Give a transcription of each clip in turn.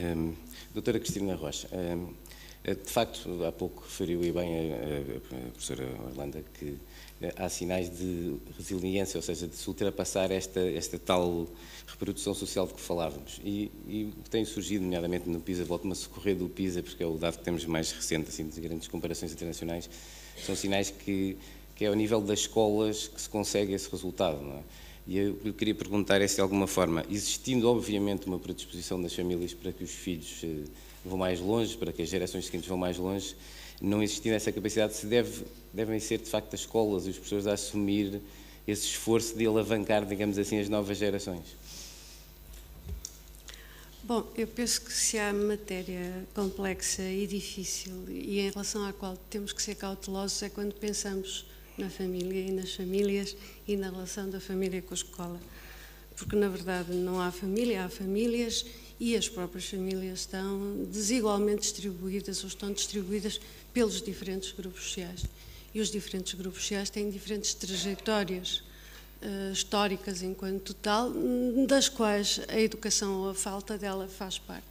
Um, doutora Cristina Rocha, um, de facto, há pouco referiu e bem a, a, a professora Orlando que há sinais de resiliência, ou seja, de se ultrapassar esta, esta tal reprodução social de que falávamos. E, e tem surgido, nomeadamente no PISA, volto-me a socorrer do PISA, porque é o dado que temos mais recente, assim, de grandes comparações internacionais, são sinais que, que é ao nível das escolas que se consegue esse resultado, não é? E eu, eu queria perguntar é se de alguma forma, existindo obviamente uma predisposição das famílias para que os filhos eh, vão mais longe, para que as gerações seguintes vão mais longe, não existindo essa capacidade, se deve, devem ser de facto as escolas e os professores a assumir esse esforço de alavancar, digamos assim, as novas gerações. Bom, eu penso que se há matéria complexa e difícil e em relação à qual temos que ser cautelosos é quando pensamos na família e nas famílias e na relação da família com a escola. Porque, na verdade, não há família, há famílias e as próprias famílias estão desigualmente distribuídas ou estão distribuídas pelos diferentes grupos sociais. E os diferentes grupos sociais têm diferentes trajetórias uh, históricas enquanto tal, das quais a educação ou a falta dela faz parte.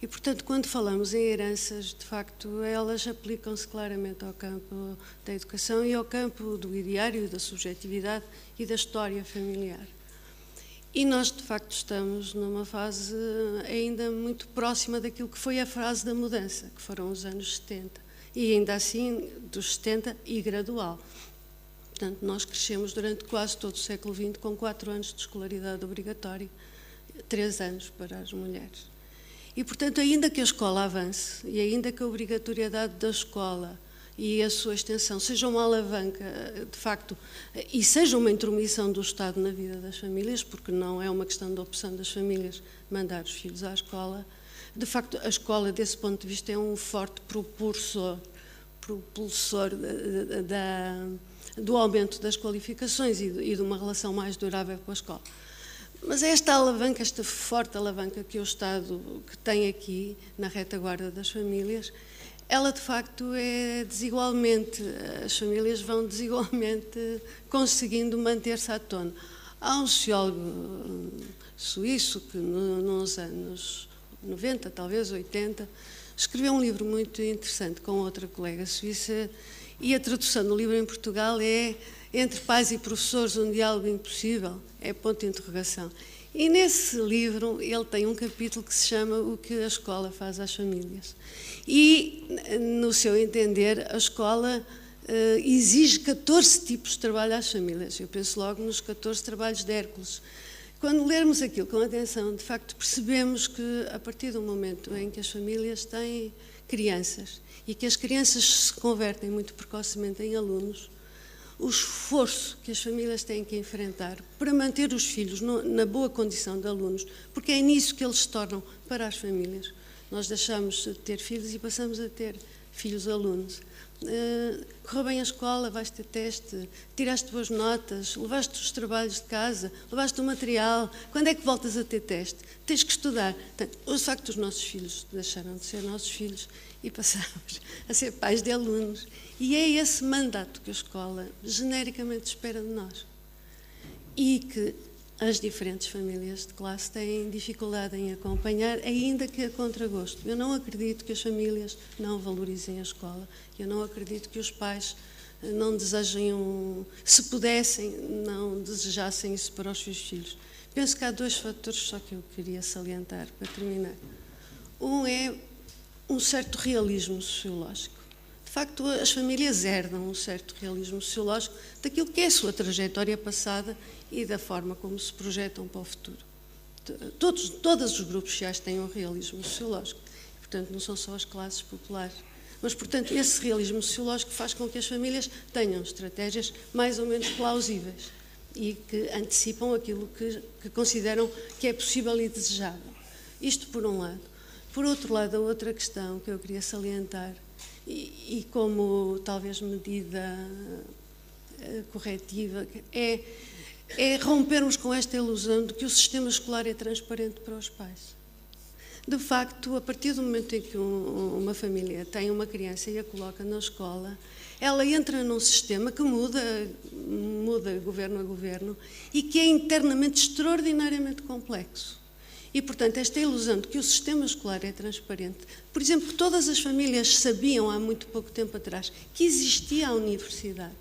E, portanto, quando falamos em heranças, de facto, elas aplicam-se claramente ao campo da educação e ao campo do ideário, da subjetividade e da história familiar. E nós, de facto, estamos numa fase ainda muito próxima daquilo que foi a fase da mudança, que foram os anos 70. E ainda assim, dos 70 e gradual. Portanto, nós crescemos durante quase todo o século XX com quatro anos de escolaridade obrigatória, três anos para as mulheres. E, portanto, ainda que a escola avance e ainda que a obrigatoriedade da escola e a sua extensão seja uma alavanca, de facto, e seja uma intromissão do Estado na vida das famílias, porque não é uma questão de opção das famílias mandar os filhos à escola, de facto, a escola, desse ponto de vista, é um forte propulsor, propulsor da, da, do aumento das qualificações e de uma relação mais durável com a escola. Mas é esta alavanca, esta forte alavanca que o Estado que tem aqui na retaguarda das famílias, ela de facto é desigualmente, as famílias vão desigualmente conseguindo manter-se à tona. Há um sociólogo hum, suíço que nos anos 90, talvez 80, escreveu um livro muito interessante com outra colega suíça e a tradução do livro em Portugal é entre pais e professores, um diálogo impossível? É ponto de interrogação. E nesse livro ele tem um capítulo que se chama O que a escola faz às famílias. E, no seu entender, a escola uh, exige 14 tipos de trabalho às famílias. Eu penso logo nos 14 trabalhos de Hércules. Quando lermos aquilo com atenção, de facto percebemos que, a partir do momento em que as famílias têm crianças e que as crianças se convertem muito precocemente em alunos, o esforço que as famílias têm que enfrentar para manter os filhos no, na boa condição de alunos, porque é nisso que eles se tornam para as famílias. Nós deixamos de ter filhos e passamos a ter filhos alunos. Uh, correu bem a escola, vais ter teste, tiraste boas notas, levaste os trabalhos de casa, levaste o material. Quando é que voltas a ter teste? Tens que estudar. Portanto, o facto dos nossos filhos deixaram de ser nossos filhos e passamos a ser pais de alunos. E é esse mandato que a escola genericamente espera de nós. E que as diferentes famílias de classe têm dificuldade em acompanhar, ainda que a contragosto. Eu não acredito que as famílias não valorizem a escola. Eu não acredito que os pais eh, não desejem, um, se pudessem, não desejassem isso para os seus filhos. Penso que há dois fatores só que eu queria salientar para terminar. Um é um certo realismo sociológico. De facto, as famílias herdam um certo realismo sociológico daquilo que é a sua trajetória passada e da forma como se projetam para o futuro. Todos, todos os grupos sociais têm um realismo sociológico, portanto, não são só as classes populares. Mas, portanto, esse realismo sociológico faz com que as famílias tenham estratégias mais ou menos plausíveis e que antecipam aquilo que, que consideram que é possível e desejável. Isto por um lado. Por outro lado, a outra questão que eu queria salientar, e, como talvez medida uh, corretiva, é, é rompermos com esta ilusão de que o sistema escolar é transparente para os pais. De facto, a partir do momento em que um, uma família tem uma criança e a coloca na escola, ela entra num sistema que muda, muda governo a governo e que é internamente extraordinariamente complexo E, portanto, esta ilusão de que o sistema escolar é transparente, por exemplo, que todas as famílias sabiam há muito pouco tempo atrás que existia a universidade,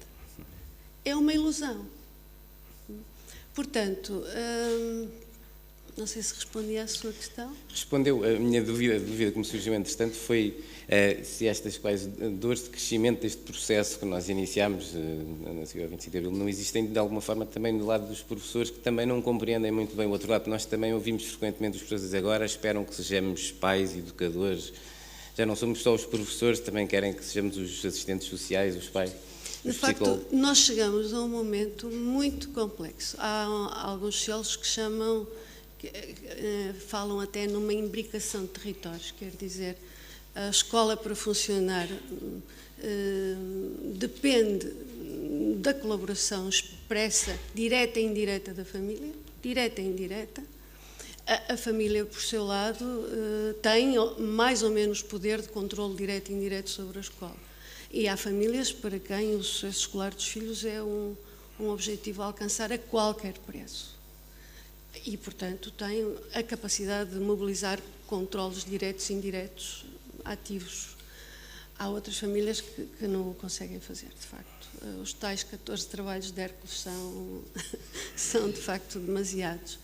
é uma ilusão. Portanto, hum, não sei se respondi à sua questão. Respondeu. A minha dúvida, a dúvida que me surgiu, entretanto, foi uh, se estas quais dores de crescimento deste processo que nós iniciámos uh, na CIO 25 de Abril não existem de alguma forma também do lado dos professores que também não compreendem muito bem o outro lado. Nós também ouvimos frequentemente os professores agora esperam que sejamos pais, educadores. Já não somos só os professores, também querem que sejamos os assistentes sociais, os pais. De facto, nós chegamos a um momento muito complexo. Há alguns sociólogos que chamam que, eh, falam até numa imbricação de territórios, quer dizer, a escola para funcionar eh, depende da colaboração expressa, direta e indireta da família, direta e indireta. A, a família, por seu lado, eh, tem mais ou menos poder de controle direto e indireto sobre a escola. E há famílias para quem o sucesso escolar dos filhos é um, um objetivo a alcançar a qualquer preço e, portanto, tem a capacidade de mobilizar controles diretos e indiretos ativos. Há outras famílias que, que não o conseguem fazer, de facto. Os tais 14 trabalhos de Hércules são, são, de facto, demasiados.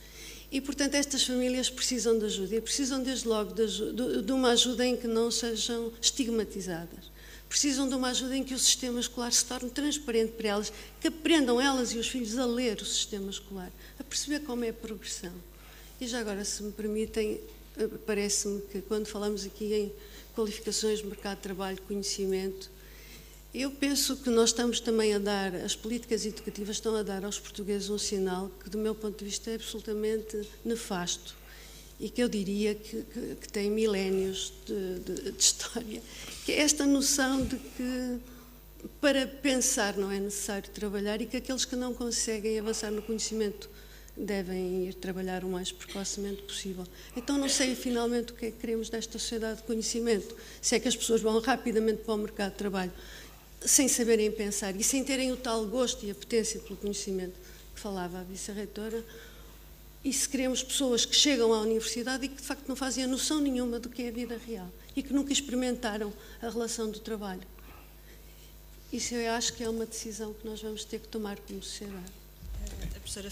E, portanto, estas famílias precisam de ajuda e precisam, desde logo, de, de uma ajuda em que não sejam estigmatizadas precisam de uma ajuda em que o sistema escolar se torne transparente para elas, que aprendam elas e os filhos a ler o sistema escolar, a perceber como é a progressão. E já agora, se me permitem, eh, parece-me que quando falamos aqui em qualificações, mercado de trabalho, conhecimento, eu penso que nós estamos também a dar, as políticas educativas estão a dar aos portugueses um sinal que, do meu ponto de vista, é absolutamente nefasto e que eu diria que, que, que tem milénios de, de, de, história, que é esta noção de que para pensar não é necessário trabalhar e que aqueles que não conseguem avançar no conhecimento devem ir trabalhar o mais precocemente possível. Então não sei finalmente o que é que queremos desta sociedade de conhecimento, se é que as pessoas vão rapidamente para o mercado de trabalho sem saberem pensar e sem terem o tal gosto e apetência pelo conhecimento que falava a vice-reitora, e se queremos pessoas que chegam à universidade e que de facto não fazem a noção nenhuma do que é a vida real e que nunca experimentaram a relação do trabalho. Isso eu acho que é uma decisão que nós vamos ter que tomar como sociedade. A professora,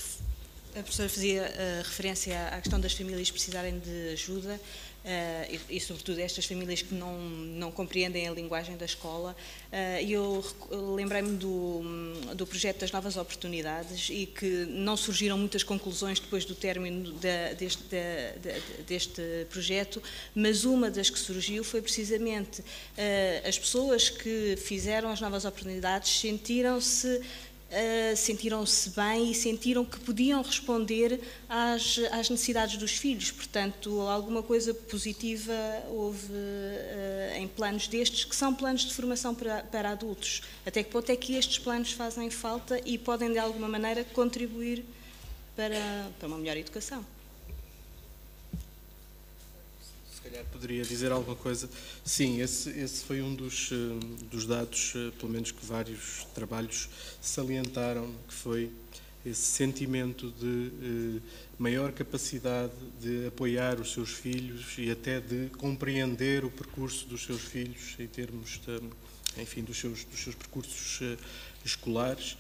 a professora fazia uh, referência à questão das famílias precisarem de ajuda. Uh, e, e, sobretudo estas famílias que não, não compreendem a linguagem da escola. Uh, e eu lembrei-me do, do projeto das novas oportunidades e que não surgiram muitas conclusões depois do término da, deste, deste projeto, mas uma das que surgiu foi precisamente uh, as pessoas que fizeram as novas oportunidades sentiram-se Uh, sentiram-se bem e sentiram que podiam responder às, às, necessidades dos filhos. Portanto, alguma coisa positiva houve uh, em planos destes, que são planos de formação para, para, adultos. Até que ponto é que estes planos fazem falta e podem, de alguma maneira, contribuir para, para uma melhor educação? Calhar poderia dizer alguma coisa. Sim, esse, esse foi um dos, eh, dos dados, eh, pelo menos que vários trabalhos salientaram, que foi esse sentimento de eh, maior capacidade de apoiar os seus filhos e até de compreender o percurso dos seus filhos em termos de, enfim, dos seus, dos seus percursos escolares,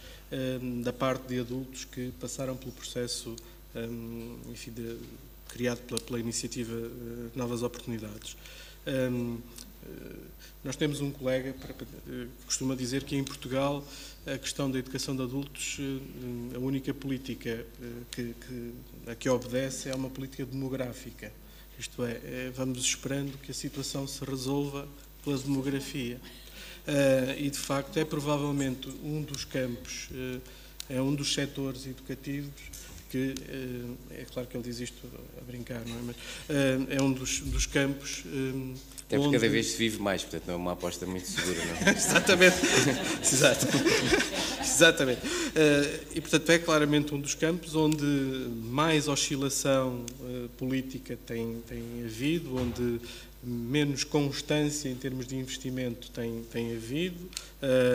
da parte de adultos que passaram pelo processo enfim, de criado pela, pela iniciativa uh, Novas Oportunidades. Um, eh, nós temos um colega que uh, costuma dizer que em Portugal a questão da educação de adultos, a única política que, que, a que obedece é uma política demográfica. Isto é vamos esperando que a situação se resolva pela demografia. e, de facto, é provavelmente um dos campos, é um dos setores educativos que eh, é claro que ele diz isto a brincar, não é? Mas eh, é um dos, dos campos. Eh, Até porque onde... cada vez se vive mais, portanto não é uma aposta muito segura, não é? Exatamente. Exato. Exatamente. E portanto é claramente um dos campos onde mais oscilação política tem, tem havido, onde menos constância em termos de investimento tem, tem havido,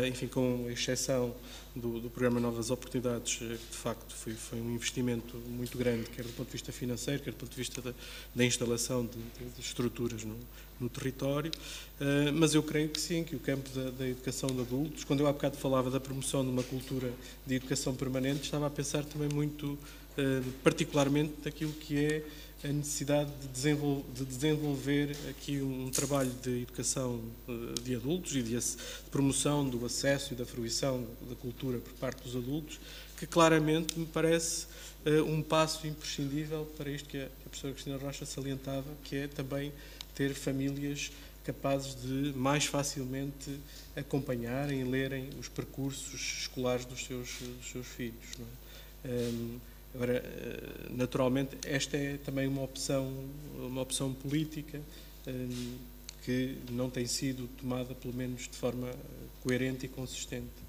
enfim, com exceção do, do, programa Novas Oportunidades, eh, que de facto foi, foi, um investimento muito grande, quer do ponto de vista financeiro, quer do ponto de vista da, da instalação de, de, de estruturas no, no território, uh, mas eu creio que sim, que o campo da, da, educação de adultos, quando eu há bocado falava da promoção de uma cultura de educação permanente, estava a pensar também muito uh, particularmente naquilo que é a necessidade de desenvolver, de desenvolver aqui um trabalho de educação eh, de adultos e de promoção do acesso e da fruição da cultura por parte dos adultos, que claramente me parece eh, um passo imprescindível para isto que a professora Cristina Rocha salientava, que é também ter famílias capazes de mais facilmente acompanharem e lerem os percursos escolares dos seus, dos seus filhos. Não é? um, Agora, eh, naturalmente, esta é também uma opção, uma opção política eh, que não tem sido tomada, pelo menos de forma coerente e consistente.